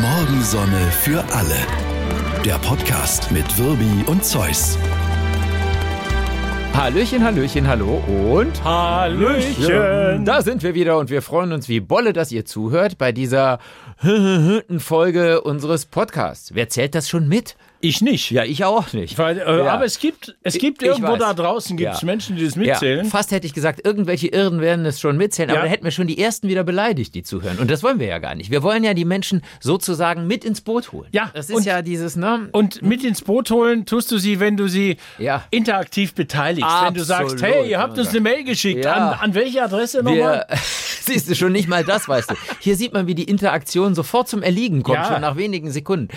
Morgensonne für alle. Der Podcast mit Wirbi und Zeus. Hallöchen, Hallöchen, hallo und Hallöchen. Da sind wir wieder und wir freuen uns wie Bolle, dass ihr zuhört bei dieser Folge unseres Podcasts. Wer zählt das schon mit? Ich nicht. Ja, ich auch nicht. Weil, äh, Ja. Aber es gibt, es gibt Ich irgendwo weiß. da draußen gibt's Ja. Menschen, die das Ja, mitzählen. fast hätte ich gesagt, irgendwelche Irren werden es schon mitzählen, aber Ja. da hätten wir schon die ersten wieder beleidigt, die zuhören. Und das wollen wir ja gar nicht. Wir wollen ja die Menschen sozusagen mit ins Boot holen. Ja, Das ist und- ja dieses, ne? Und mit ins Boot holen tust du sie, wenn du sie Ja. interaktiv beteiligst. Wenn du sagst, Absolut, hey, ihr habt uns eine Mail geschickt. Ja. An, an welche Adresse nochmal? Siehst du schon nicht mal das, weißt du. Hier sieht man, wie die Interaktion sofort zum Erliegen kommt, Ja. schon nach wenigen Sekunden.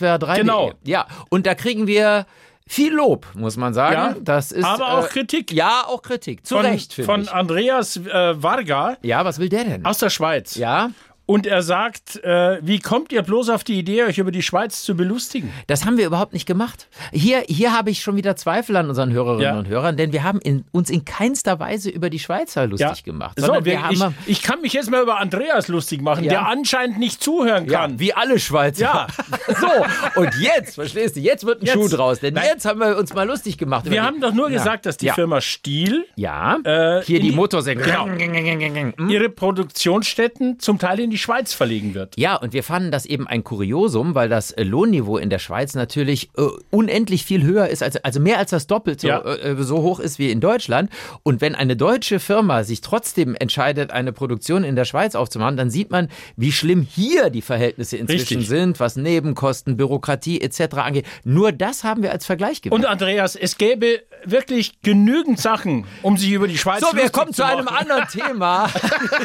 Morgensonne.swr3. Genau. Ja, und da kriegen wir viel Lob, muss man sagen. Ja, das ist, aber auch äh, Kritik. Ja, auch Kritik. Zu Von, Recht, finde von ich. Andreas äh, Varga Ja, was will der denn? aus der Schweiz. Ja, Und er sagt, äh, wie kommt ihr bloß auf die Idee, euch über die Schweiz zu belustigen? das haben wir überhaupt nicht gemacht. Hier, hier habe ich schon wieder Zweifel an unseren Hörerinnen Ja. und Hörern, denn wir haben in, uns in keinster Weise über die Schweizer lustig gemacht. So, wir, wir ich, haben, ich kann mich jetzt mal über Andreas lustig machen, Ja. der anscheinend nicht zuhören ja, kann. wie alle Schweizer. Ja. So, und jetzt, verstehst du, jetzt wird ein Jetzt. Schuh draus, denn Nein. jetzt haben wir uns mal lustig gemacht. Wir haben doch nur Ja. gesagt, dass die Ja. Firma Stiel Ja, Äh, hier die die- Motorsäge. Genau. Hm? ihre Produktionsstätten zum Teil in die Schweiz verlegen wird. Ja, und wir fanden das eben ein Kuriosum, weil das äh, Lohnniveau in der Schweiz natürlich äh, unendlich viel höher ist, als, also mehr als das Doppelte Ja. äh, so hoch ist wie in Deutschland. Und wenn eine deutsche Firma sich trotzdem entscheidet, eine Produktion in der Schweiz aufzumachen, dann sieht man, wie schlimm hier die Verhältnisse inzwischen Richtig. sind, was Nebenkosten, Bürokratie etc. angeht. Nur das haben wir als Vergleich gewählt. Und Andreas, es gäbe wirklich genügend Sachen, um sich über die Schweiz So, wir kommen zu einem machen. anderen Thema.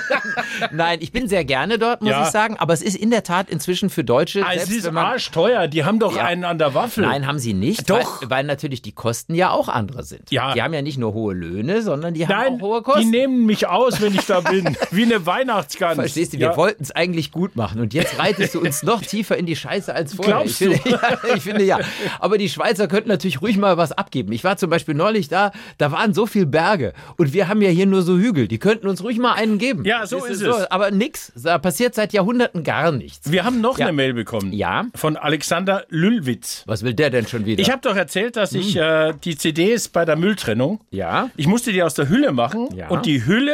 Nein, ich bin sehr gerne dort, muss Ja. ich sagen. Aber es ist in der Tat inzwischen für Deutsche. Ah, Es ist man, arschteuer, die haben doch Ja. einen an der Waffel. Nein, haben sie nicht. Doch. Weil, weil natürlich die Kosten ja auch andere sind. Ja. Die haben ja nicht nur hohe Löhne, sondern die haben Nein, auch hohe die Kosten. nehmen mich aus, wenn ich da bin. Wie eine Weihnachtsgans. Verstehst du, wir Ja. wollten es eigentlich gut machen und jetzt reitest du uns noch tiefer in die Scheiße als vorher. Glaubst ich finde, Ja, ich finde ja. Aber die Schweizer könnten natürlich ruhig mal was abgeben. Ich war zum Beispiel neulich da, da waren so viele Berge und wir haben ja hier nur so Hügel. Die könnten uns ruhig mal einen geben. Ja, so ist du, es. Aber nix. Da passiert seit Jahrhunderten gar nichts. Wir haben noch Ja. eine Mail bekommen. Ja. Von Alexander Lüllwitz. Was will der denn schon wieder? Ich habe doch erzählt, dass ich äh, die CDs bei der Mülltrennung, ja. ich musste die aus der Hülle machen Ja. und die Hülle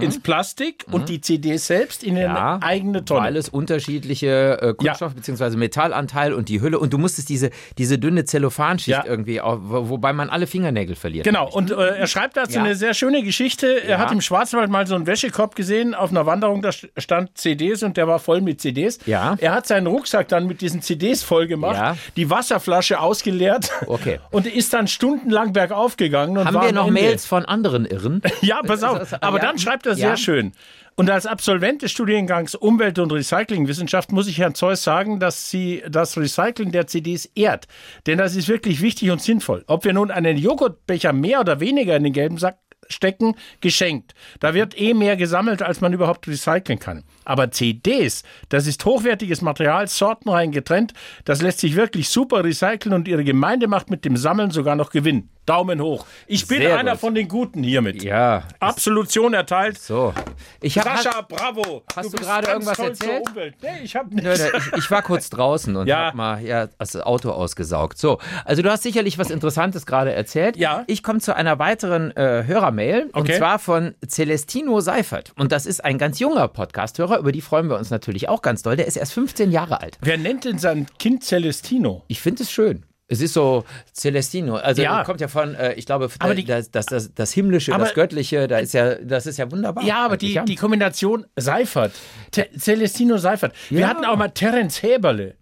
ins Plastik und die CDs selbst in Ja, eine eigene Tonne. Weil es unterschiedliche äh, Kunststoff- bzw. Metallanteil und die Hülle und du musstest diese, diese dünne Zellophanschicht Ja. irgendwie, auf, wo- wobei man alle Fingernägel verliert. Genau, und äh, er schreibt dazu Ja. eine sehr schöne Geschichte. Er Ja. hat im Schwarzwald mal so einen Wäschekorb gesehen auf einer Wanderung, da st- stand CDs und der war voll mit CDs. Ja. Er hat seinen Rucksack dann mit diesen CDs voll gemacht, Ja. die Wasserflasche ausgeleert Okay. und ist dann stundenlang bergauf gegangen. Und Haben war wir noch. Mails von anderen Irren? Ja, pass auf. Aber ja. dann schreibt er Ja. sehr schön. Und als Absolvent des Studiengangs Umwelt- und Recyclingwissenschaft muss ich Herrn Zeus sagen, dass sie das Recyceln der CDs ehrt. Denn das ist wirklich wichtig und sinnvoll. Ob wir nun einen Joghurtbecher mehr oder weniger in den gelben Sack stecken, geschenkt. Da wird eh mehr gesammelt, als man überhaupt recyceln kann. Aber CDs, das ist hochwertiges Material, sortenrein getrennt, das lässt sich wirklich super recyceln und ihre Gemeinde macht mit dem Sammeln sogar noch Gewinn. Daumen hoch. Ich bin Sehr einer gut. von den Guten hiermit. Ja. Absolution erteilt. So. Ich hab, Sascha, bravo. Hast du bist gerade irgendwas erzählt? Nee, ich hab Nö, nichts. nö, ich, ich war kurz draußen und Ja. hab mal ja, das Auto ausgesaugt. So, also du hast sicherlich was Interessantes gerade erzählt. Ja. Ich komme zu einer weiteren äh, Hörermail und Okay. zwar von Celestino Seifert. Und das ist ein ganz junger Podcast-Hörer, über die freuen wir uns natürlich auch ganz doll. Der ist erst 15 Jahre alt. Wer nennt denn sein Kind Celestino? Ich finde es schön. Es ist so Celestino, also Ja. kommt ja von, äh, ich glaube, die- das, das, das, das Himmlische, Aber- das Göttliche, da ist ja, das ist ja wunderbar. Ja, aber die, die Kombination Seifert. Te Celestino Seifert. Wir Ja. hatten auch mal Terence Häberle.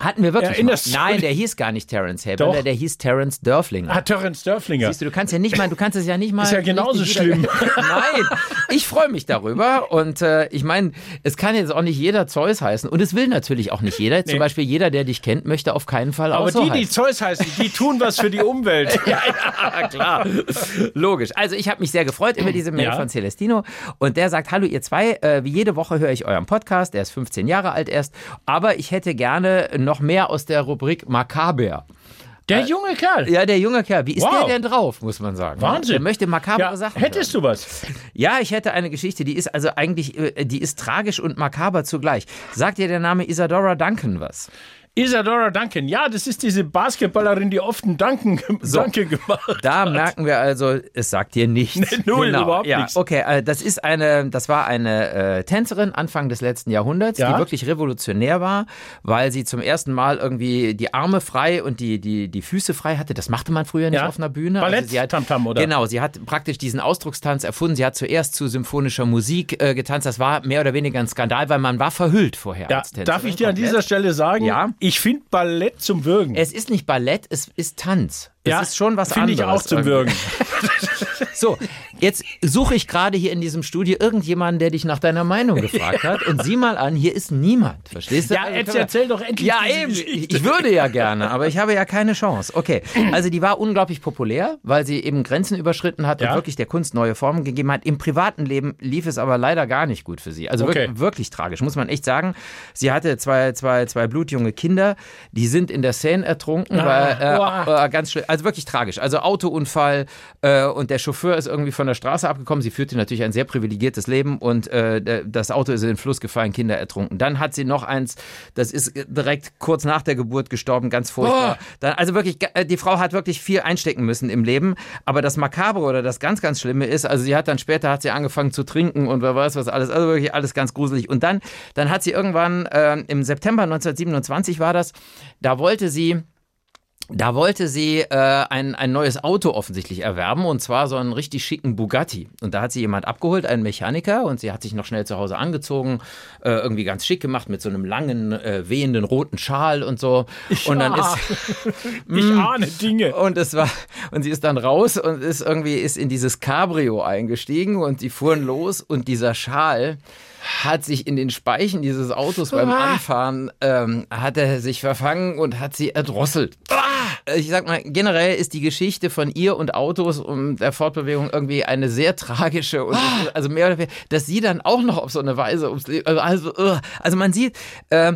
Hatten wir wirklich. Erinnerst mal. Nein, der hieß gar nicht Terence Haber, Doch. der hieß Terence Dörflinger. Ah, Terence Dörflinger. Siehst du, du kannst ja nicht mal, du kannst es ja nicht mal. Ist ja genauso schlimm. Nein, ich freue mich darüber und äh, ich meine, es kann jetzt auch nicht jeder Zeus heißen und es will natürlich auch nicht jeder. Zum Beispiel jeder, der dich kennt, möchte auf keinen Fall auch aber so die, die heißen. Zeus heißen, die tun was für die Umwelt. Ja, ja, klar. Logisch. Also ich habe mich sehr gefreut über diese Mail Ja. von Celestino und der sagt, hallo ihr zwei, äh, wie jede Woche höre ich euren Podcast, der ist 15 Jahre alt erst, aber ich hätte gerne noch mehr aus der Rubrik Makaber. Der junge Kerl. Ja, der junge Kerl. Wie ist Wow. der denn drauf, muss man sagen? Wahnsinn. Der möchte makabre Ja, Sachen. hättest du was? hören. Ja, ich hätte eine Geschichte, die ist also eigentlich, äh, die ist tragisch und makaber zugleich. Sagt dir der Name Isadora Duncan was? Isadora Duncan. Ja, das ist diese Basketballerin, die oft einen Duncan, Danke gemacht Da hat. merken wir also, es sagt dir nichts. Nee, null, überhaupt ja, nichts. Okay, äh, das ist eine, das war eine äh, Tänzerin Anfang des letzten Jahrhunderts, Ja. die wirklich revolutionär war, weil sie zum ersten Mal irgendwie die Arme frei und die, die, die Füße frei hatte. Das machte man früher nicht Ja. auf einer Bühne. Ballett, sie hat, Tamtam, oder? Genau, sie hat praktisch diesen Ausdruckstanz erfunden. Sie hat zuerst zu symphonischer Musik äh, getanzt. Das war mehr oder weniger ein Skandal, weil man war verhüllt vorher Ja, als Tänzerin. darf ich dir an dieser Stelle sagen, Ja. Ich finde Ballett zum Würgen. Es ist nicht Ballett, es ist Tanz. Es ja, ist schon was Finde anderes. ich auch zum. Würgen. So, jetzt suche ich gerade hier in diesem Studio irgendjemanden, der dich nach deiner Meinung gefragt hat. Und sieh mal an, hier ist niemand. Verstehst du? Ja, Also jetzt wir- erzähl doch endlich Ja, eben. Geschichte. Ich würde ja gerne, aber ich habe ja keine Chance. Okay, also die war unglaublich populär, weil sie eben Grenzen überschritten hat Ja. und wirklich der Kunst neue Formen gegeben hat. Im privaten Leben lief es aber leider gar nicht gut für sie. Also Okay. wirklich, wirklich tragisch, muss man echt sagen. Sie hatte zwei, zwei, zwei blutjunge Kinder, die sind in der Seine ertrunken. weil, Boah. äh, äh, ganz schlimm. Also wirklich tragisch. Also Autounfall äh, und der Chauffeur ist irgendwie von der Straße abgekommen. Sie führte natürlich ein sehr privilegiertes Leben und äh, das Auto ist in den Fluss gefallen, Kinder ertrunken. Dann hat sie noch eins, das ist direkt kurz nach der Geburt gestorben, ganz furchtbar. Dann, also wirklich, äh, die Frau hat wirklich viel einstecken müssen im Leben. Aber das Makabre oder das ganz, ganz Schlimme ist, also sie hat dann später hat sie angefangen zu trinken und wer weiß was alles, also wirklich alles ganz gruselig. Und dann, dann hat sie irgendwann äh, im September 1927 war das, da wollte sie da wollte sie äh, ein, ein neues Auto offensichtlich erwerben und zwar so einen richtig schicken Bugatti. Und da hat sie jemand abgeholt, einen Mechaniker, und sie hat sich noch schnell zu Hause angezogen, äh, irgendwie ganz schick gemacht mit so einem langen, äh, wehenden roten Schal und so. Und dann ist Ich ahne Dinge. und es war und sie ist dann raus und ist irgendwie ist in dieses Cabrio eingestiegen und die fuhren los und dieser Schal hat sich in den Speichen dieses Autos beim Ah. Anfahren ähm, hat er sich verfangen und hat sie erdrosselt. Äh, Ich sag mal, generell ist die Geschichte von ihr und Autos und der Fortbewegung irgendwie eine sehr tragische und ist also mehr oder weniger, dass sie dann auch noch auf so eine Weise ums Leben, also, ugh. also man sieht, äh,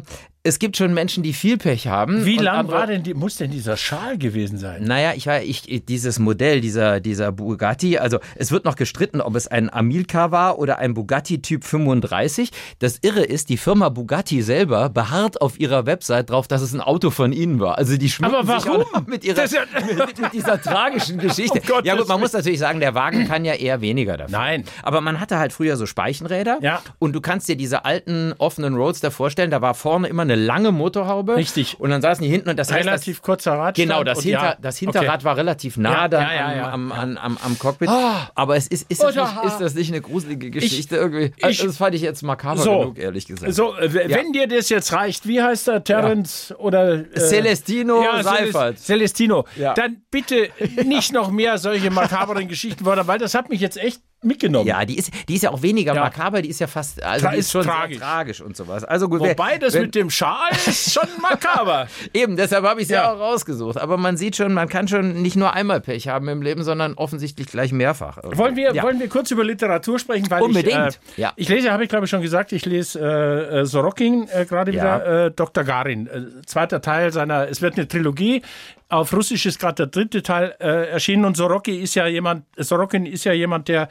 es gibt schon Menschen, die viel Pech haben. Wie lang war denn die, muss denn dieser Schal gewesen sein? naja, ich war, ich, dieses Modell, dieser, dieser Bugatti, also es wird noch gestritten, ob es ein Amilcar war oder ein Bugatti Typ 35. Das Irre ist, die Firma Bugatti selber beharrt auf ihrer Website drauf, dass es ein Auto von ihnen war. Also die schmücken Aber sich warum? mit, ihrer, ja- mit, mit dieser tragischen Geschichte. Gottes ja gut, man muss natürlich sagen, der Wagen kann ja eher weniger dafür. Nein. Aber man hatte halt früher so Speichenräder. Ja. Und du kannst dir diese alten offenen Roadster vorstellen, da war vorne immer eine lange Motorhaube. Richtig. Und dann saßen die hinten und das heißt, das, Relativ kurzer Radstand. Genau, das, Hinter, ja, das Hinterrad war relativ nah Ja, dann ja, am, am, am, am Cockpit. Aber es ist, ist, das nicht, ist das nicht eine gruselige Geschichte irgendwie? Also, das fand ich jetzt makaber So. genug, ehrlich gesagt. So, wenn dir das jetzt reicht, wie heißt er? Terence oder. Äh, Celestino ja, Seifert. Celest- Celestino. Dann bitte nicht noch mehr solche makaberen Geschichten, weil das hat mich jetzt echt mitgenommen. Ja, die ist, die ist ja auch weniger Ja. makaber, die ist ja fast, also Tra- die ist schon tragisch. tragisch und sowas. Also gut, Wobei das wenn- mit dem Schal ist schon makaber. Eben, deshalb habe ich es ja. Ja. auch rausgesucht. Aber man sieht schon, man kann schon nicht nur einmal Pech haben im Leben, sondern offensichtlich gleich mehrfach. Wollen wir, ja. wollen wir kurz über Literatur sprechen? Weil Unbedingt, Ich, äh, ja. ich lese, habe ich glaube ich schon gesagt, ich lese äh, äh, Sorokin äh, gerade wieder, äh, Dr. Garin, äh, zweiter Teil seiner, es wird eine Trilogie. Auf Russisch ist gerade der dritte Teil äh, erschienen. Und Sorokin ist ja jemand, Sorokin ist ja jemand, der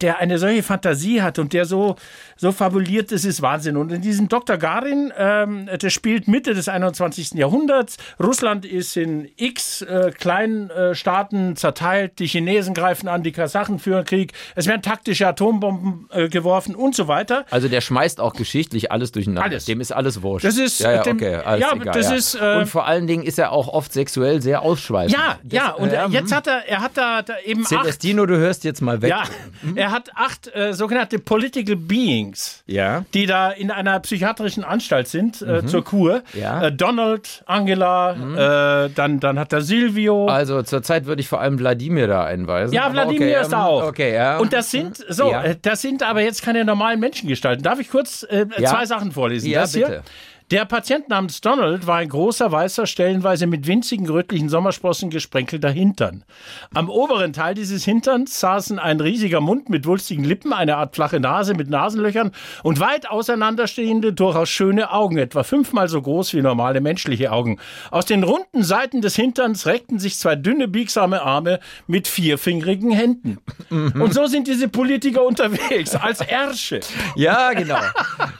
der eine solche Fantasie hat und der so, so fabuliert, das ist Wahnsinn. Und in diesem Dr. Garin, ähm, der spielt Mitte des 21. Jahrhunderts. Russland ist in x äh, kleinen äh, Staaten zerteilt. Die Chinesen greifen an, die Kasachen führen Krieg. Es werden taktische Atombomben äh, geworfen und so weiter. Also der schmeißt auch geschichtlich alles durcheinander. Alles. Dem ist alles wurscht. Das ist, ja, ja, dem- okay, alles ja, egal, das ja. ist, äh, Und vor allen Dingen ist er auch oft sexuell sehr ausschweifend. Ja, ja, und ja, äh, jetzt hat er, er hat da, da eben acht, Celestino, du hörst jetzt mal weg. ja, er hat acht äh, sogenannte Political Beings. Ja. die da in einer psychiatrischen Anstalt sind äh, zur Kur. Mhm. Ja. Mhm. Äh, Donald, Angela, äh, dann, dann hat er Silvio. Also zurzeit würde ich vor allem Wladimir da einweisen. ja, Wladimir okay, ist da ähm, auch. Okay, ja. Und das sind so, Ja. äh, das sind aber jetzt keine normalen Menschengestalten. Darf ich kurz äh, zwei Sachen vorlesen? Ja, das hier, bitte. Der Patient namens Donald war ein großer, weißer, stellenweise mit winzigen rötlichen Sommersprossen gesprenkelter Hintern. Am oberen Teil dieses Hinterns saßen ein riesiger Mund mit wulstigen Lippen, eine Art flache Nase mit Nasenlöchern und weit auseinanderstehende, durchaus schöne Augen, etwa fünfmal so groß wie normale menschliche Augen. Aus den runden Seiten des Hinterns reckten sich zwei dünne, biegsame Arme mit vierfingerigen Händen. Und so sind diese Politiker unterwegs, als Ärsche. Ja, genau.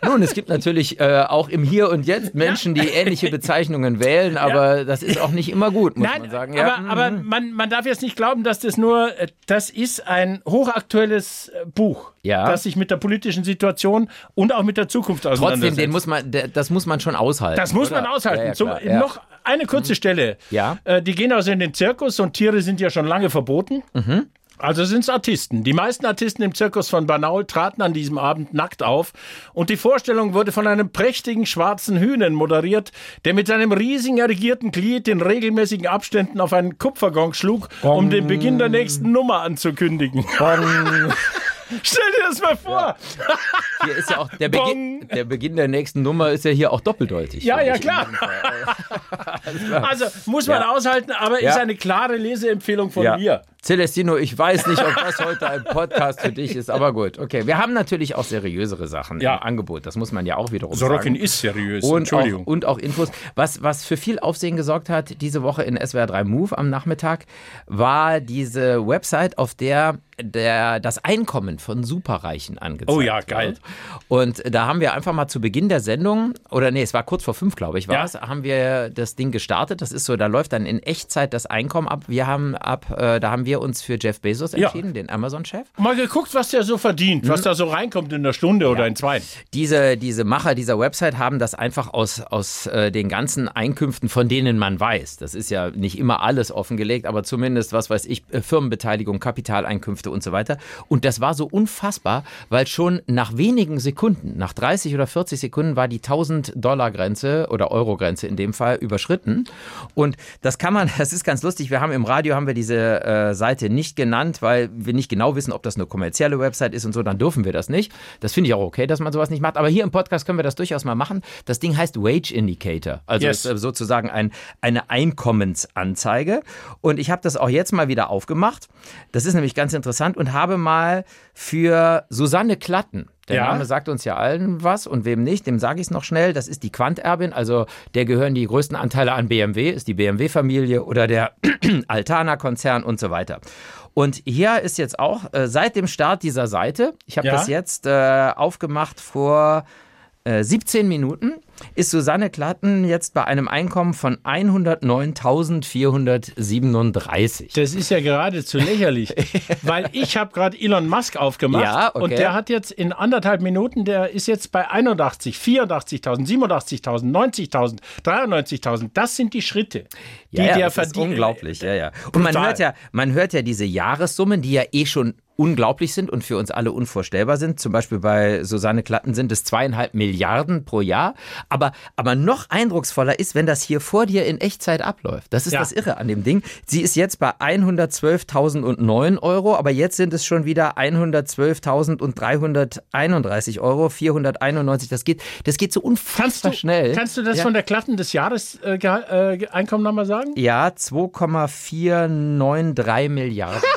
Nun, es gibt natürlich äh, auch im Hier und Jetzt Menschen, die ähnliche Bezeichnungen wählen, aber das ist auch nicht immer gut, muss Nein, man sagen. Ja, aber, aber man, man darf jetzt nicht glauben, dass das nur, äh, das ist ein hochaktuelles äh, Buch, Ja. das sich mit der politischen Situation und auch mit der Zukunft auseinandersetzt. Trotzdem, den muss man, das muss man schon aushalten. das muss man oder? aushalten. Ja, ja, so, klar, ja. Noch eine kurze Stelle. Ja. Äh, die gehen also in den Zirkus und Tiere sind ja schon lange verboten. Mhm. Also sind es Artisten. Die meisten Artisten im Zirkus von Banaul traten an diesem Abend nackt auf und die Vorstellung wurde von einem prächtigen schwarzen Hühnen moderiert, der mit seinem riesigen erigierten Glied in regelmäßigen Abständen auf einen Kupfergong schlug, um den Beginn der nächsten Nummer anzukündigen. Stell dir das mal vor. Hier ist ja auch der Beginn, der Beginn der nächsten Nummer ist ja hier auch doppeldeutig. Ja, ja, klar. Also muss man Ja. aushalten, aber Ja. ist eine klare Leseempfehlung von Ja. mir. Celestino, ich weiß nicht, ob das heute ein Podcast für dich ist, aber gut. Okay, wir haben natürlich auch seriösere Sachen Ja. im Angebot. Das muss man ja auch wiederum Sorokin sagen. ist seriös. Und auch, Entschuldigung. und auch Infos. Was, was für viel Aufsehen gesorgt hat diese Woche in SWR 3 Move am Nachmittag, war diese Website, auf der der, das Einkommen von Superreichen angezeigt Oh ja, geil. wird. Und da haben wir einfach mal zu Beginn der Sendung, oder nee, es war kurz vor fünf, glaube ich, war Ja. es, haben wir das Ding gestartet. Das ist so, da läuft dann in Echtzeit das Einkommen ab. Wir haben ab, äh, da haben wir uns für Jeff Bezos Ja. entschieden, den Amazon-Chef. Mal geguckt, was der so verdient, Mhm. was da so reinkommt in der Stunde oder in zwei. Diese, diese Macher dieser Website haben das einfach aus, aus äh, den ganzen Einkünften, von denen man weiß. Das ist ja nicht immer alles offengelegt, aber zumindest, was weiß ich, äh, Firmenbeteiligung, Kapitaleinkünfte und so weiter. Und das war so unfassbar, weil schon nach wenigen Sekunden, nach 30 oder 40 Sekunden war die 1000-Dollar-Grenze oder Euro-Grenze in dem Fall überschritten. Und das kann man, das ist ganz lustig. Wir haben im Radio haben wir diese äh, Seite nicht genannt, weil wir nicht genau wissen, ob das eine kommerzielle Website ist und so, dann dürfen wir das nicht. Das finde ich auch okay, dass man sowas nicht macht. Aber hier im Podcast können wir das durchaus mal machen. Das Ding heißt Wage Indicator. Also Yes. ist sozusagen ein, eine Einkommensanzeige. Und ich habe das auch jetzt mal wieder aufgemacht. Das ist nämlich ganz interessant und habe mal für Susanne Klatten. Der Ja. Name sagt uns ja allen was und wem nicht, dem sage ich es noch schnell. Das ist die Quanterbin, also der gehören die größten Anteile an BMW, ist die BMW-Familie oder der Altana-Konzern und so weiter. Und hier ist jetzt auch äh, seit dem Start dieserIte, ich habe Ja. das jetzt äh, aufgemacht vor äh, 17 Minuten, ist Susanne Klatten jetzt bei einem Einkommen von 109.437. Das ist ja geradezu lächerlich, weil ich habe gerade Elon Musk aufgemacht Ja, okay. und der hat jetzt in anderthalb Minuten, der ist jetzt bei 81, 84.000, 87.000, 90.000, 93.000. Das sind die Schritte, die ja, ja, der das ist verdient. unglaublich, ja, ja. Und man hört ja, man hört ja diese Jahressummen, die ja eh schon unglaublich sind und für uns alle unvorstellbar sind. Zum Beispiel bei Susanne Klatten sind es zweieinhalb Milliarden pro Jahr. Aber, aber noch eindrucksvoller ist, wenn das hier vor dir in Echtzeit abläuft. Das ist Ja. das Irre an dem Ding. Sie ist jetzt bei 112.009 Euro, aber jetzt sind es schon wieder 112.331 Euro, 491. Das geht, das geht so unfassbar Kannst du, schnell. kannst du das ja. von der Klatten des Jahres äh, äh, Einkommen nochmal sagen? Ja, 2,493 Milliarden.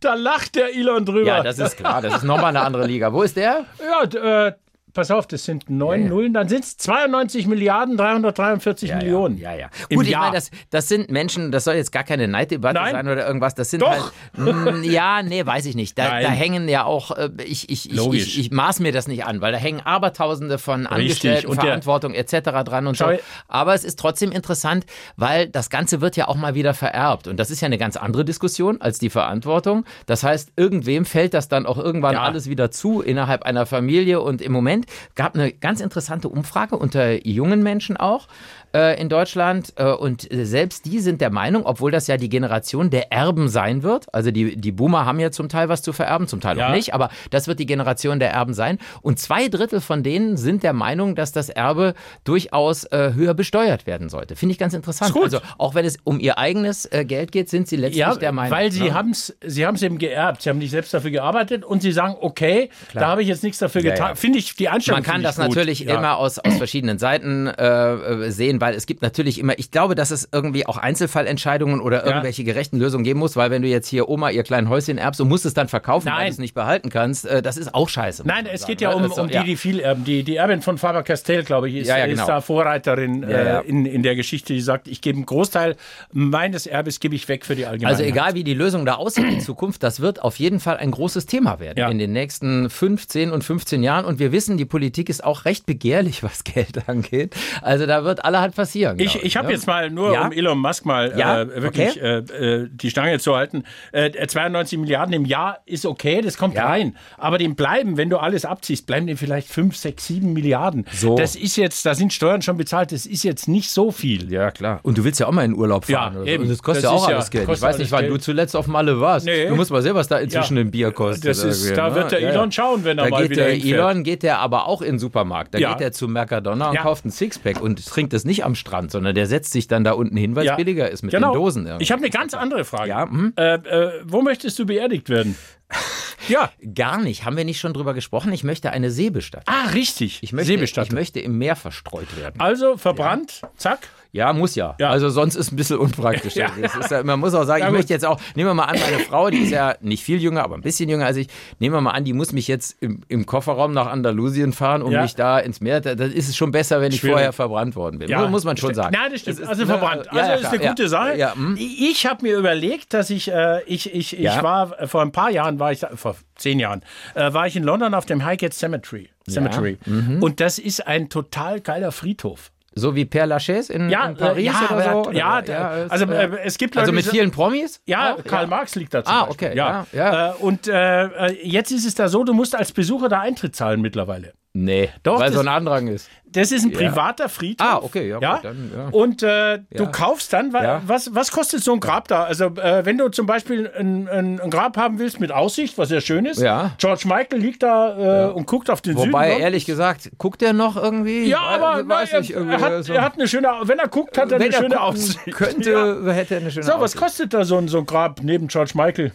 Da lacht der Elon drüber. Ja, das ist klar. Das ist nochmal eine andere Liga. Wo ist der? Ja, äh, pass auf, das sind neun Ja, ja. Nullen, dann sind es 92 Milliarden 343 Millionen. Ja, ja. Im Gut, ich Jahr. meine, das, das sind Menschen, das soll jetzt gar keine Neiddebatte Nein. sein oder irgendwas. Das sind Doch. halt. Mm, ja, nee, weiß ich nicht. Da, da hängen ja auch, äh, ich, ich, ich, ich, ich maß mir das nicht an, weil da hängen Abertausende von. Angestellten, Und der- Verantwortung etc. dran und so. Aber es ist trotzdem interessant, weil das Ganze wird ja auch mal wieder vererbt. Und das ist ja eine ganz andere Diskussion als die Verantwortung. Das heißt, irgendwem fällt das dann auch irgendwann Ja. alles wieder zu innerhalb einer Familie. Und im Moment gab eine ganz interessante Umfrage unter jungen Menschen auch äh, in Deutschland. Äh, und äh, selbst die sind der Meinung, obwohl das ja die Generation der Erben sein wird. Also die, die Boomer haben ja zum Teil was zu vererben, zum Teil Ja. auch nicht. Aber das wird die Generation der Erben sein. Und zwei Drittel von denen sind der Meinung, dass das Erbe durchaus äh, höher besteuert werden sollte. Finde ich ganz interessant. Also auch wenn es um ihr eigenes äh, Geld geht, sind sie letztlich Ja, der Meinung. weil sie ne? haben es sie haben's eben geerbt. Sie haben nicht selbst dafür gearbeitet und sie sagen, okay, da habe ich jetzt nichts dafür Ja, getan. ja. Finde ich die Einstellung Man kann das gut. natürlich Ja. immer aus, aus verschiedenen Seiten äh, sehen, weil es gibt natürlich immer, ich glaube, dass es irgendwie auch Einzelfallentscheidungen oder irgendwelche gerechten Lösungen geben muss, weil wenn du jetzt hier Oma ihr kleinen Häuschen erbst und musst es dann verkaufen, weil Nein. du es nicht behalten kannst, äh, das ist auch scheiße. Nein, es sagen, geht ja ne? um, Das ist so- um die, die viel erben. Die, die Erbin von Faber-Castell, glaube ich, ist, Ja, ja, ist genau. da Vorreiterin Ja, ja. Äh, in, in der Geschichte, die sagt, ich gebe einen Großteil meines Erbes gebe ich weg für die Allgemeinheit. Also egal wie die Lösung da aussieht in Zukunft, das wird auf jeden Fall ein großes Thema werden Ja. in den nächsten 15 und 15 Jahren. Und wir wissen, die Politik ist auch recht begehrlich, was Geld angeht. Also da wird allerhand passieren. Ich, ich habe ne? jetzt mal nur, Ja? um Elon Musk mal Ja, äh, wirklich äh, äh, die Stange zu halten, äh, 92 Milliarden im Jahr ist okay, das kommt Ja. rein. Aber dem bleiben, wenn du alles abziehst, bleiben dem vielleicht 5, 6, 7 Milliarden. So. Das ist jetzt, da sind Steuern schon bezahlt, das ist jetzt nicht so viel. Ja, klar. Und du willst ja auch mal in Urlaub Ja, fahren. oder so. eben. Und das kostet Das ja auch ja- alles Geld. Ich weiß nicht, wann Geld. du zuletzt auf Malle warst. Nee. Du musst mal sehen, was da inzwischen Ja. ein Bier kostet. Das ist, da ne? wird der Ja, Elon ja. schauen, wenn er Da mal geht wieder der hinfährt. Elon geht der aber auch in den Supermarkt. Da Ja. geht er zu Mercadona und Ja. kauft ein Sixpack und trinkt es nicht am Strand, sondern der setzt sich dann da unten hin, weil es Ja. billiger ist mit genau. den Dosen. irgendwie. Ich habe eine ganz andere Frage. Ja, hm? Äh, äh, wo möchtest du beerdigt werden? ja. Gar nicht. Haben wir nicht schon drüber gesprochen? Ich möchte eine Seebestattung. Ah, richtig. Ich möchte, ich möchte im Meer verstreut werden. Also verbrannt, zack. Ja, muss ja. Ja. Also sonst ist es ein bisschen unpraktisch. Ja. Das ja, man muss auch sagen, ich möchte jetzt auch, nehmen wir mal an, meine Frau, die ist ja nicht viel jünger, aber ein bisschen jünger als ich, nehmen wir mal an, die muss mich jetzt im, im Kofferraum nach Andalusien fahren, um mich da ins Meer, da, da ist es schon besser, wenn ich Schwierig. vorher verbrannt worden bin. Muss- muss man schon sagen. Nein, das stimmt. Ist, also ne, verbrannt. ja, Also ja, ist eine gute Sache. Hm. Ich habe mir überlegt, dass ich, äh, ich, ich, ich war äh, vor ein paar Jahren, war ich da, vor zehn Jahren, äh, war ich in London auf dem Highgate Cemetery. Cemetery. Mhm. Und das ist ein total geiler Friedhof. So wie Père Lachaise in, Ja, in Paris ja, oder so? Oder- ja, ist, also, äh, äh, es gibt also Leute, mit die- vielen Promis? Ja, Auch? Karl Marx liegt da zum Ah, Beispiel. okay, ja, ja. Äh, und äh, äh, jetzt ist es da so, du musst als Besucher da Eintritt zahlen mittlerweile. Nee, Doch, weil das- so ein Andrang ist. Das ist ein privater Friedhof. Ah, okay, ja, gut, dann, ja. Und äh, du Ja. kaufst dann, wa- Ja. was, was kostet so ein Grab da? Also, äh, wenn du zum Beispiel ein, ein, ein Grab haben willst mit Aussicht, was sehr schön ist. Ja. George Michael liegt da äh, und guckt auf den Wobei, Süden. ehrlich gesagt, guckt er noch irgendwie? ja, aber weiß na, nicht, er, hat, so. er hat eine schöne, wenn er guckt, hat er Wenn eine er schöne Aussicht. könnte, Ja. hätte er eine schöne So, was Aussicht. kostet da so ein, so ein Grab neben George Michael?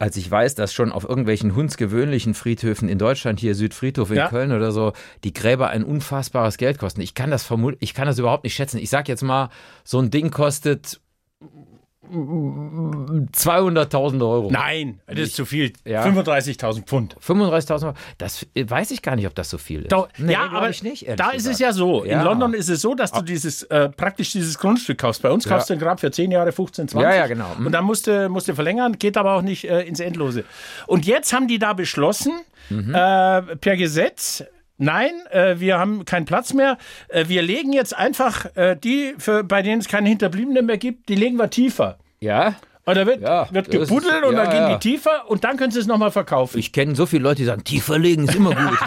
Als ich weiß, dass schon auf irgendwelchen hundsgewöhnlichen Friedhöfen in Deutschland, hier Südfriedhof in Ja. Köln oder so, die Gräber ein unfassbares Geld kosten. Ich kann das vermuten, ich kann das überhaupt nicht schätzen. Ich sag jetzt mal, so ein Ding kostet 200.000 Euro. Nein, das ist zu viel. Ja. 35.000 Pfund. 35.000 Euro. Das äh, weiß ich gar nicht, ob das so viel ist. Doch, Nee, ja, aber ich nicht, da ist es gesagt. ja so. Ja. In London ist es so, dass du dieses äh, praktisch dieses Grundstück kaufst. Bei uns Ja. kaufst du ein Grab für 10 Jahre, 15, 20. Ja, ja, genau. Mhm. Und dann musst du, musst du verlängern, geht aber auch nicht äh, ins Endlose. Und jetzt haben die da beschlossen, Mhm. äh, per Gesetz, Nein, äh, wir haben keinen Platz mehr. Äh, wir legen jetzt einfach äh, die, für, bei denen es keine Hinterbliebenen mehr gibt, die legen wir tiefer. Ja? Und da wird, Ja, wird gebuddelt und ja, dann gehen ja. die tiefer und dann können sie es nochmal verkaufen. Ich kenne so viele Leute, die sagen, tiefer legen ist immer gut.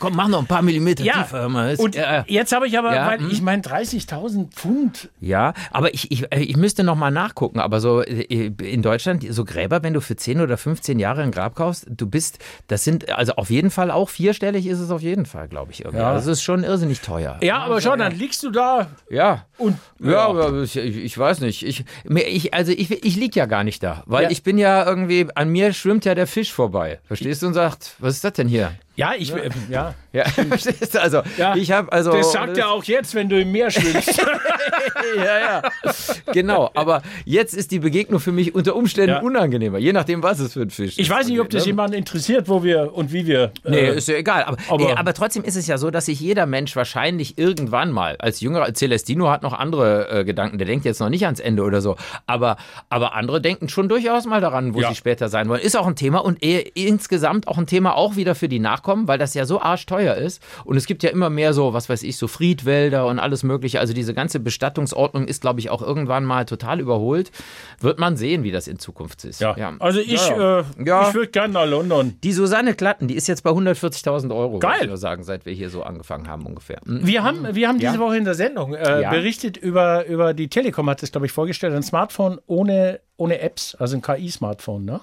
Komm, mach noch ein paar Millimeter ja, tiefer. Ist- und ja, ja. jetzt habe ich aber, Ja, weil hm. ich meine 30.000 Pfund Ja, aber ich, ich, äh, ich müsste noch mal nachgucken. Aber so äh, in Deutschland, so Gräber, wenn du für 10 oder 15 Jahre ein Grab kaufst, du bist, das sind, also auf jeden Fall auch vierstellig ist es auf jeden Fall, glaube ich. Irgendwie. Ja. Das ist schon irrsinnig teuer. Ja, aber schau, dann liegst du da Ja. und Ja, aber ich, ich weiß nicht. Ich, ich, also ich, ich lieg ja gar nicht da, weil Ja. ich bin ja irgendwie, an mir schwimmt ja der Fisch vorbei. Verstehst du? Und sagt, was ist das denn hier? Ja, ich ja. ja. Ja, verstehst du? Also, Ja. ich habe also. Das sagt er auch jetzt, wenn du im Meer schwimmst. ja, ja. Genau, aber jetzt ist die Begegnung für mich unter Umständen Ja. unangenehmer, je nachdem, was es für ein Fisch ist. Ich weiß nicht, ob das Ne? jemanden interessiert, wo wir und wie wir. Nee, äh, ist ja egal. Aber, aber- nee, aber trotzdem ist es ja so, dass sich jeder Mensch wahrscheinlich irgendwann mal, als jüngerer, Celestino hat noch andere äh, Gedanken, der denkt jetzt noch nicht ans Ende oder so, aber, aber andere denken schon durchaus mal daran, wo Ja. sie später sein wollen. Ist auch ein Thema und eh, insgesamt auch ein Thema auch wieder für die Nachkommen, weil das ja so arschteuer ist. Und es gibt ja immer mehr so, was weiß ich, so Friedwälder und alles mögliche. Also diese ganze Bestattungsordnung ist, glaube ich, auch irgendwann mal total überholt. Wird man sehen, wie das in Zukunft ist. ja. Also ich, Ja, ja. Äh, Ja. ich würde gerne nach London. Die Susanne Klatten, die ist jetzt bei 140.000 Euro, Geil. ich sagen, seit wir hier so angefangen haben ungefähr. Wir haben, wir haben diese Ja. Woche in der Sendung äh, Ja. berichtet über, über die Telekom, hat es, glaube ich, vorgestellt, ein Smartphone ohne ohne Apps, also ein KI-Smartphone. Ne?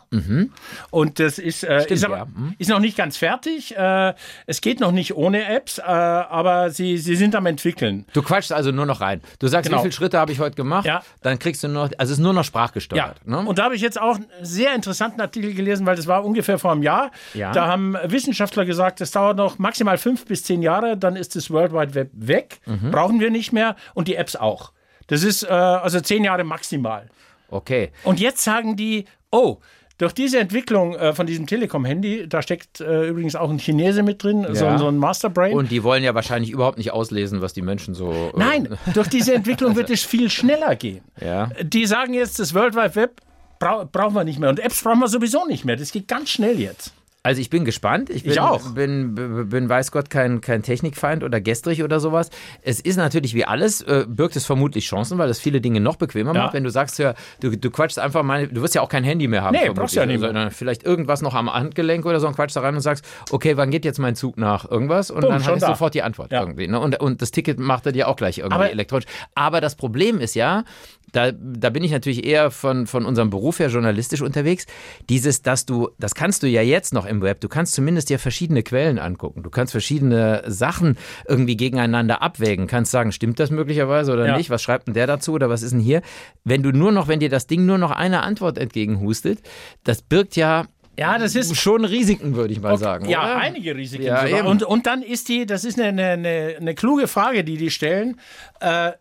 Und das ist, äh, ist, aber, ja. Mhm. ist noch nicht ganz fertig. Äh, es geht noch nicht ohne Apps, äh, aber sie, sie sind am entwickeln. Du quatschst also nur noch rein. Du sagst, Genau. wie viele Schritte habe ich heute gemacht? Ja. Dann kriegst du nur noch, also es ist nur noch sprachgesteuert. Ja, Ne? und da habe ich jetzt auch einen sehr interessanten Artikel gelesen, weil das war ungefähr vor einem Jahr. Ja. Da haben Wissenschaftler gesagt, das dauert noch maximal fünf bis zehn Jahre, dann ist das World Wide Web weg, Mhm. brauchen wir nicht mehr und die Apps auch. Das ist äh, also zehn Jahre maximal. Okay. Und jetzt sagen die, oh, durch diese Entwicklung äh, von diesem Telekom-Handy, da steckt äh, übrigens auch ein Chinese mit drin, so, Ja. so ein Masterbrain. Und die wollen ja wahrscheinlich überhaupt nicht auslesen, was die Menschen so. äh, Nein, durch diese Entwicklung wird es viel schneller gehen. Ja. Die sagen jetzt, das World Wide Web brau brauchen wir nicht mehr. Und Apps brauchen wir sowieso nicht mehr. Das geht ganz schnell jetzt. Also ich bin gespannt. Ich, bin, auch. Bin, bin, bin, weiß Gott, kein, kein Technikfeind oder gestrig oder sowas. Es ist natürlich wie alles, äh, birgt es vermutlich Chancen, weil es viele Dinge noch bequemer Ja. macht. Wenn du sagst, ja, du, du quatschst einfach mal, du wirst ja auch kein Handy mehr haben. Nee, brauchst ja nicht mehr. Vielleicht irgendwas noch am Handgelenk oder so und quatschst da rein und sagst, okay, wann geht jetzt mein Zug nach irgendwas? Und Bumm, dann hast du da. sofort die Antwort Ja. irgendwie. Ne? Und, und das Ticket macht er dir auch gleich irgendwie Aber- elektronisch. Aber das Problem ist ja, da, da bin ich natürlich eher von, von unserem Beruf her journalistisch unterwegs. Dieses, dass du, das kannst du ja jetzt noch im Web, du kannst zumindest dir verschiedene Quellen angucken. Du kannst verschiedene Sachen irgendwie gegeneinander abwägen. Kannst sagen, stimmt das möglicherweise oder Ja. nicht? Was schreibt denn der dazu oder was ist denn hier? Wenn du nur noch, wenn dir das Ding nur noch eine Antwort entgegenhustet, das birgt ja Ja, das ist schon Risiken, würde ich mal sagen. ja oder? einige Risiken. Ja. Und, und dann ist die, das ist eine, eine, eine kluge Frage, die die stellen. Äh,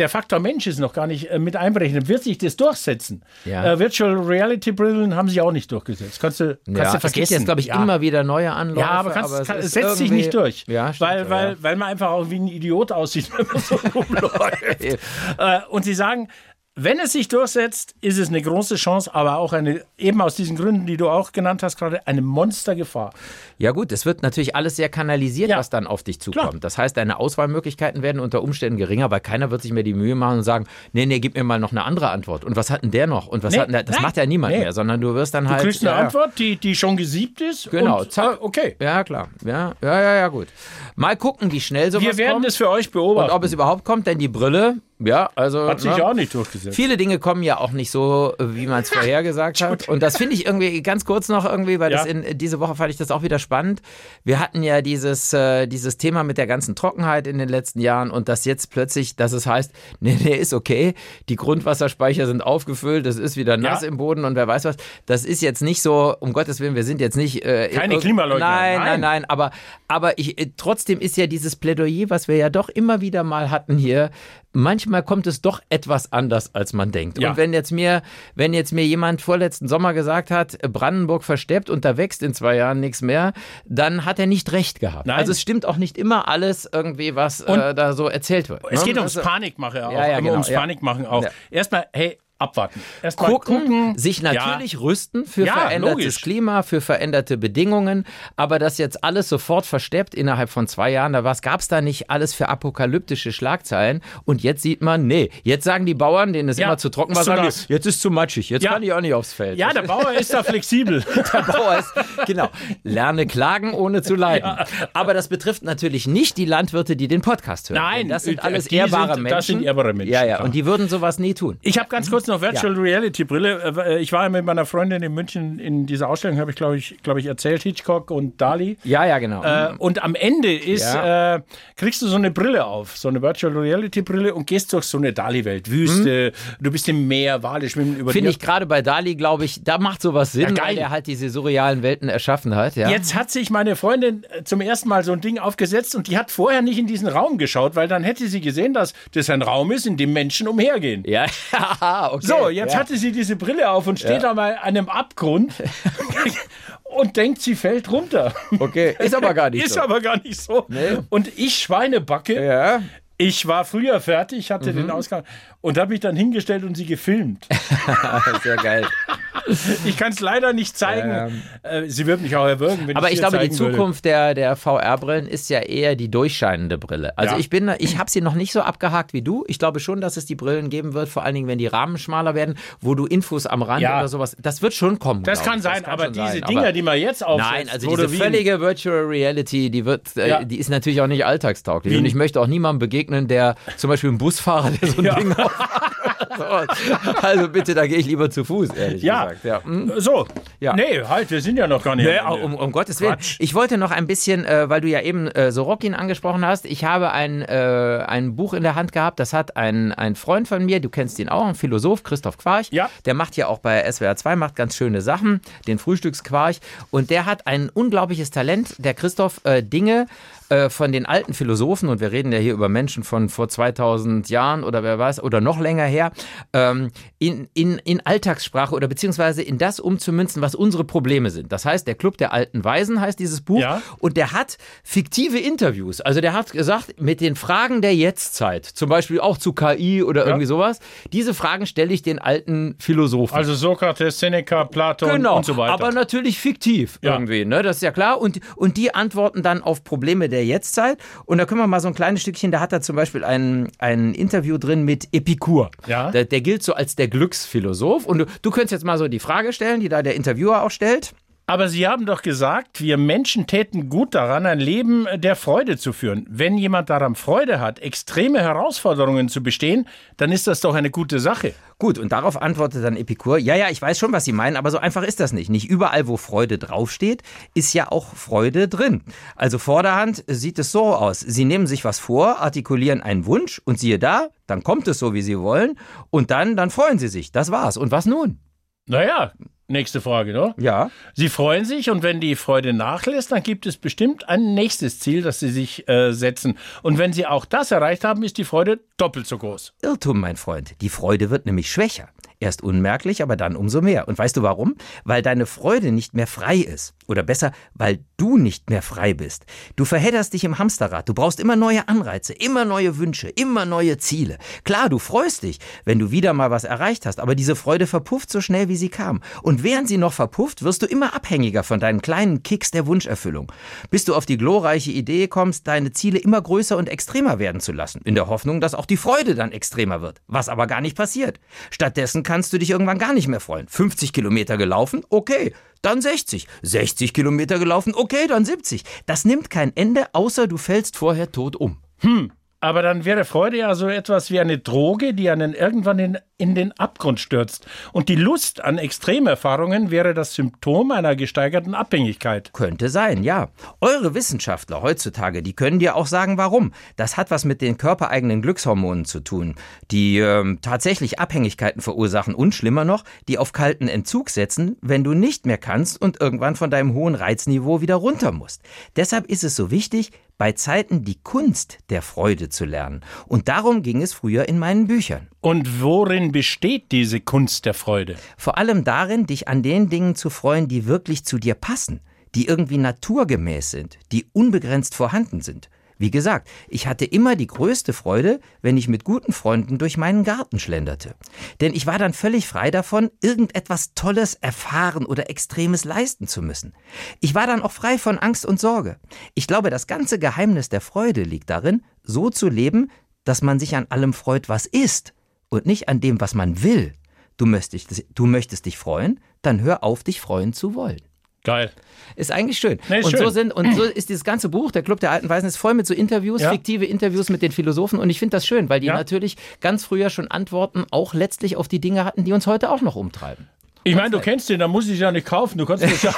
der Faktor Mensch ist noch gar nicht äh, mit einberechnet. Wird sich das durchsetzen? Ja. Äh, Virtual Reality Brillen haben sich auch nicht durchgesetzt. Kannst du, kannst Ja, du es vergessen. gibt jetzt, glaube ich, Ja. immer wieder neue Anläufe. Ja, aber, kannst, es kann, es setzt sich nicht durch. Ja, stimmt, weil, weil, weil man einfach auch wie ein Idiot aussieht, wenn man so rumläuft. äh, und sie sagen, wenn es sich durchsetzt, ist es eine große Chance, aber auch eine, eben aus diesen Gründen, die du auch genannt hast, gerade eine Monstergefahr. Ja gut, es wird natürlich alles sehr kanalisiert, Ja. was dann auf dich zukommt. Klar. Das heißt, deine Auswahlmöglichkeiten werden unter Umständen geringer, weil keiner wird sich mehr die Mühe machen und sagen, nee, nee, gib mir mal noch eine andere Antwort. Und was hat denn der noch? Und was Nee, hat der? Das nein, macht ja niemand nee. mehr, sondern du wirst dann halt... Du kriegst eine ja. Antwort, die, die schon gesiebt ist. Genau, und, zack. äh, okay. Ja, klar. Ja, ja, ja, ja, gut. Mal gucken, wie schnell sowas Wir werden kommt das für euch und beobachten. ob es überhaupt kommt, denn die Brille, ja, also... Hat sich ne? auch nicht durchgesetzt. Viele Dinge kommen ja auch nicht so, wie man es vorhergesagt hat. Und das finde ich irgendwie ganz kurz noch irgendwie, weil das Ja. in diese Woche fand ich das auch wieder spannend. Wir hatten ja dieses, äh, dieses Thema mit der ganzen Trockenheit in den letzten Jahren und das jetzt plötzlich, dass es heißt, nee, nee, ist okay, die Grundwasserspeicher sind aufgefüllt, es ist wieder nass Ja. im Boden und wer weiß was. Das ist jetzt nicht so, um Gottes Willen, wir sind jetzt nicht. Äh, Keine Klimaleugner, Nein, nein, nein. nein, aber, aber ich, äh, trotzdem ist ja dieses Plädoyer, was wir ja doch immer wieder mal hatten hier, manchmal kommt es doch etwas anders, als man denkt. Ja. Und wenn jetzt mir, wenn jetzt mir jemand vorletzten Sommer gesagt hat, Brandenburg versteppt und da wächst in zwei Jahren nichts mehr, dann hat er nicht recht gehabt. Nein. Also es stimmt auch nicht immer alles irgendwie, was äh, da so erzählt wird. Es ne? geht ums Also, Panikmache auch. Ja, ja, genau, ums ja. Panikmachen auch. Erstmal, hey, abwarten. Erstmal gucken, gucken, sich natürlich rüsten für Ja, verändertes logisch. Klima, für veränderte Bedingungen, aber das jetzt alles sofort versteppt innerhalb von zwei Jahren, da gab es da nicht alles für apokalyptische Schlagzeilen und jetzt sieht man, nee, jetzt sagen die Bauern, denen es Ja, immer zu trocken war, sagen die, jetzt ist zu matschig, jetzt Ja. kann ich auch nicht aufs Feld. Ja, der Bauer ist da flexibel. der Bauer ist, genau, lerne klagen, ohne zu leiden. Aber das betrifft natürlich nicht die Landwirte, die den Podcast hören. Nein, das sind äh, alles ehrbare sind- Menschen. das sind ehrbare Menschen, Ja, ja, und die würden sowas nie tun. Ich habe ganz kurz noch Virtual Reality Brille. Äh, Ich war ja mit meiner Freundin in München in dieser Ausstellung, habe ich glaube ich, glaube ich erzählt, Hitchcock und Dali. Ja, ja, genau. Äh, und am Ende ist, Ja. äh, kriegst du so eine Brille auf, so eine Virtual Reality Brille und gehst durch so eine Dali-Welt, Wüste, du bist im Meer, Wale schwimmen über? Finde ich gerade bei Dali, glaube ich, da macht sowas Sinn, Ja, weil er halt diese surrealen Welten erschaffen hat. Ja. Jetzt hat sich meine Freundin äh, zum ersten Mal so ein Ding aufgesetzt und die hat vorher nicht in diesen Raum geschaut, weil dann hätte sie gesehen, dass das ein Raum ist, in dem Menschen umhergehen. Ja, okay. So, jetzt ja. hatte sie diese Brille auf und steht an einem Abgrund und denkt, sie fällt runter. Okay, ist aber gar nicht Ist so. aber gar nicht so. Nee. Und ich Schweinebacke. ja. Ich war früher fertig, hatte Mhm. den Ausgang und habe mich dann hingestellt und sie gefilmt. Sehr geil. Ich kann es leider nicht zeigen. Äh, sie wird mich auch erwürgen, wenn Aber ich glaube, die zeigen würde. Zukunft der, der VR-Brillen ist ja eher die durchscheinende Brille. Also Ja. ich bin, ich habe sie noch nicht so abgehakt wie du. Ich glaube schon, dass es die Brillen geben wird, vor allen Dingen, wenn die Rahmen schmaler werden, wo du Infos am Rand Ja. oder sowas. Das wird schon kommen. Das kann ich. sein, aber schon diese sein. Dinger, Aber- die man jetzt aufsetzt, Nein, also diese völlige Virtual Reality, die wird, äh, Ja. die ist natürlich auch nicht alltagstauglich. Wie- Und ich möchte auch niemandem begegnen, der zum Beispiel ein Busfahrer, der so ein Ja. Ding auf also bitte, da gehe ich lieber zu Fuß, ehrlich Ja. gesagt. Ja. hm? So. Ja. Nee, halt, wir sind ja noch gar nicht. Nee, um, um Gottes Willen. Quatsch. Ich wollte noch ein bisschen, äh, weil du ja eben äh, Sorokin angesprochen hast, ich habe ein, äh, ein Buch in der Hand gehabt, das hat ein, ein Freund von mir, du kennst ihn auch, ein Philosoph, Christoph Quarch. Ja. Der macht ja auch bei SWR 2, macht ganz schöne Sachen, den Frühstücksquarch. Und der hat ein unglaubliches Talent, der Christoph, äh, Dinge äh, von den alten Philosophen, und wir reden ja hier über Menschen von vor 2000 Jahren oder wer weiß, oder noch länger her, ähm, in, in, in Alltagssprache oder beziehungsweise in das umzumünzen, was unsere Probleme sind. Das heißt, der Club der alten Weisen heißt dieses Buch. Ja. Und der hat fiktive Interviews. Also der hat gesagt, mit den Fragen der Jetztzeit, zum Beispiel auch zu KI oder irgendwie sowas, diese Fragen stelle ich den alten Philosophen. Also Sokrates, Seneca, Platon Genau, und so weiter. aber natürlich fiktiv Ja. irgendwie, ne? Das ist ja klar. Und, und die antworten dann auf Probleme der Jetztzeit. Und da können wir mal so ein kleines Stückchen, da hat er zum Beispiel ein, ein Interview drin mit Epikur. Ja. Der, der gilt so als der Glücksphilosoph. Und du, du könntest jetzt mal so die Frage stellen, die da der Interviewer auch stellt. Aber Sie haben doch gesagt, wir Menschen täten gut daran, ein Leben der Freude zu führen. Wenn jemand daran Freude hat, extreme Herausforderungen zu bestehen, dann ist das doch eine gute Sache. Gut, und darauf antwortet dann Epikur, ja, ja, ich weiß schon, was Sie meinen, aber so einfach ist das nicht. Nicht überall, wo Freude draufsteht, ist ja auch Freude drin. Also vorderhand sieht es so aus. Sie nehmen sich was vor, artikulieren einen Wunsch und siehe da, dann kommt es so, wie Sie wollen und dann, dann freuen Sie sich. Das war's. Und was nun? Naja, nächste Frage, ne? Ja. Sie freuen sich und wenn die Freude nachlässt, dann gibt es bestimmt ein nächstes Ziel, das Sie sich äh, setzen. Und wenn Sie auch das erreicht haben, ist die Freude doppelt so groß. Irrtum, mein Freund. Die Freude wird nämlich schwächer. Erst unmerklich, aber dann umso mehr. Und weißt du warum? Weil deine Freude nicht mehr frei ist. Oder besser, weil du nicht mehr frei bist. Du verhedderst dich im Hamsterrad. Du brauchst immer neue Anreize, immer neue Wünsche, immer neue Ziele. Klar, du freust dich, wenn du wieder mal was erreicht hast, aber diese Freude verpufft so schnell, wie sie kam. Und während sie noch verpufft, wirst du immer abhängiger von deinen kleinen Kicks der Wunscherfüllung. Bis du auf die glorreiche Idee kommst, deine Ziele immer größer und extremer werden zu lassen. In der Hoffnung, dass auch die Freude dann extremer wird. Was aber gar nicht passiert. Stattdessen kannst du dich irgendwann gar nicht mehr freuen. 50 Kilometer gelaufen? Okay. Dann 60. 60 Kilometer gelaufen? Okay, dann 70. Das nimmt kein Ende, außer du fällst vorher tot um. Aber dann wäre Freude ja so etwas wie eine Droge, die einen irgendwann in, in den Abgrund stürzt. Und die Lust an Extremerfahrungen wäre das Symptom einer gesteigerten Abhängigkeit. Könnte sein, ja. Eure Wissenschaftler heutzutage, die können dir auch sagen, warum. Das hat was mit den körpereigenen Glückshormonen zu tun, die ähm, tatsächlich Abhängigkeiten verursachen und schlimmer noch, die auf kalten Entzug setzen, wenn du nicht mehr kannst und irgendwann von deinem hohen Reizniveau wieder runter musst. Deshalb ist es so wichtig, bei Zeiten die Kunst der Freude zu lernen. Und darum ging es früher in meinen Büchern. Und worin besteht diese Kunst der Freude? Vor allem darin, dich an den Dingen zu freuen, die wirklich zu dir passen, die irgendwie naturgemäß sind, die unbegrenzt vorhanden sind. Wie gesagt, ich hatte immer die größte Freude, wenn ich mit guten Freunden durch meinen Garten schlenderte. Denn ich war dann völlig frei davon, irgendetwas Tolles erfahren oder Extremes leisten zu müssen. Ich war dann auch frei von Angst und Sorge. Ich glaube, das ganze Geheimnis der Freude liegt darin, so zu leben, dass man sich an allem freut, was ist, und nicht an dem, was man will. Du möchtest, du möchtest dich freuen, dann hör auf, dich freuen zu wollen. Geil. Ist eigentlich schön. Nee, und, schön. So sind, und so ist dieses ganze Buch, der Club der alten Weisen, ist voll mit so Interviews, Ja. fiktive Interviews mit den Philosophen. Und ich finde das schön, weil die Ja. natürlich ganz früher schon Antworten auch letztlich auf die Dinge hatten, die uns heute auch noch umtreiben. Ich meine, du kennst den, dann muss ich ja nicht kaufen. Du kannst es ja.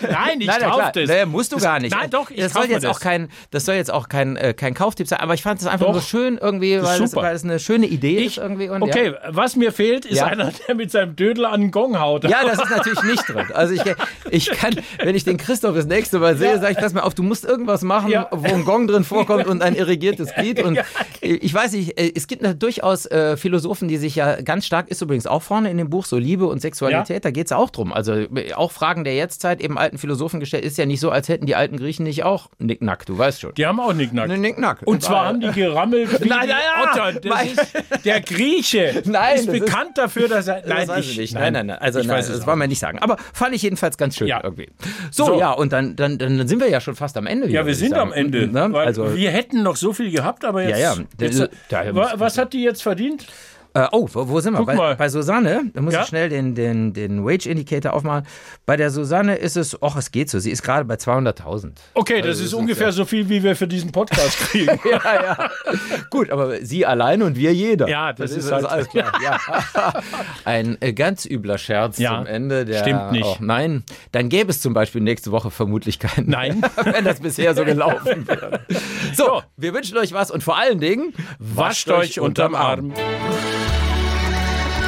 Nein, ich Nein, klar. das. Naja, musst du gar nicht. Nein, doch, ich das soll jetzt das. auch kein, das soll jetzt auch kein, äh, kein Kauftipp sein, aber ich fand es einfach Doch. nur schön irgendwie, ist weil es, super. weil es eine schöne Idee ist Ich, irgendwie. Und, okay, was mir fehlt, ist Ja. einer, der mit seinem Dödel an den Gong haut. Ja. ja, das ist natürlich nicht drin. Also ich, ich kann, wenn ich den Christoph das nächste Mal sehe, Ja. sage ich, pass mal auf, du musst irgendwas machen, Ja. wo ein Gong drin vorkommt und ein irrigiertes Glied. Und ich weiß nicht, äh, es gibt durchaus äh, Philosophen, die sich ja ganz stark, ist übrigens auch vorne in dem Buch, so Liebe und Sexualität, da geht es auch drum. Also auch Fragen der Jetztzeit, eben alten Philosophen gestellt, ist ja nicht so, als hätten die alten Griechen nicht auch Nicknack, du weißt schon. Die haben auch Nicknack. Ne, Nicknack. Und zwar haben die gerammelt wie Nein, die nein, nein. Otter. Ist, der Grieche Nein, ist das ist- bekannt dafür, dass er... Nein, das ich nicht. Nein, nein, nein. Also nein, das wollen wir nicht sagen. Aber fand ich jedenfalls ganz schön Ja. irgendwie. So, So. ja, und dann, dann, dann sind wir ja schon fast am Ende. hier, Ja, wir sind am Ende. Ne? Also, wir hätten noch so viel gehabt, aber jetzt... Ja, ja. jetzt was hat die jetzt verdient? Äh, oh, wo, wo sind wir? Bei, bei Susanne, da muss Ja? ich schnell den, den, den Wage Indicator aufmachen. Bei der Susanne ist es, ach, es geht so, sie ist gerade bei 200.000. Okay, das ist ungefähr so viel, wie wir für diesen Podcast kriegen. ja, ja. Gut, aber sie allein und wir jeder. Ja, das ist halt- alles klar. Ja. Ein äh, ganz übler Scherz Ja, zum Ende. Der, stimmt nicht. Oh, nein, dann gäbe es zum Beispiel nächste Woche vermutlich keinen. Nein. wenn das bisher so gelaufen wäre. So, So. wir wünschen euch was und vor allen Dingen Wascht euch unterm Arm.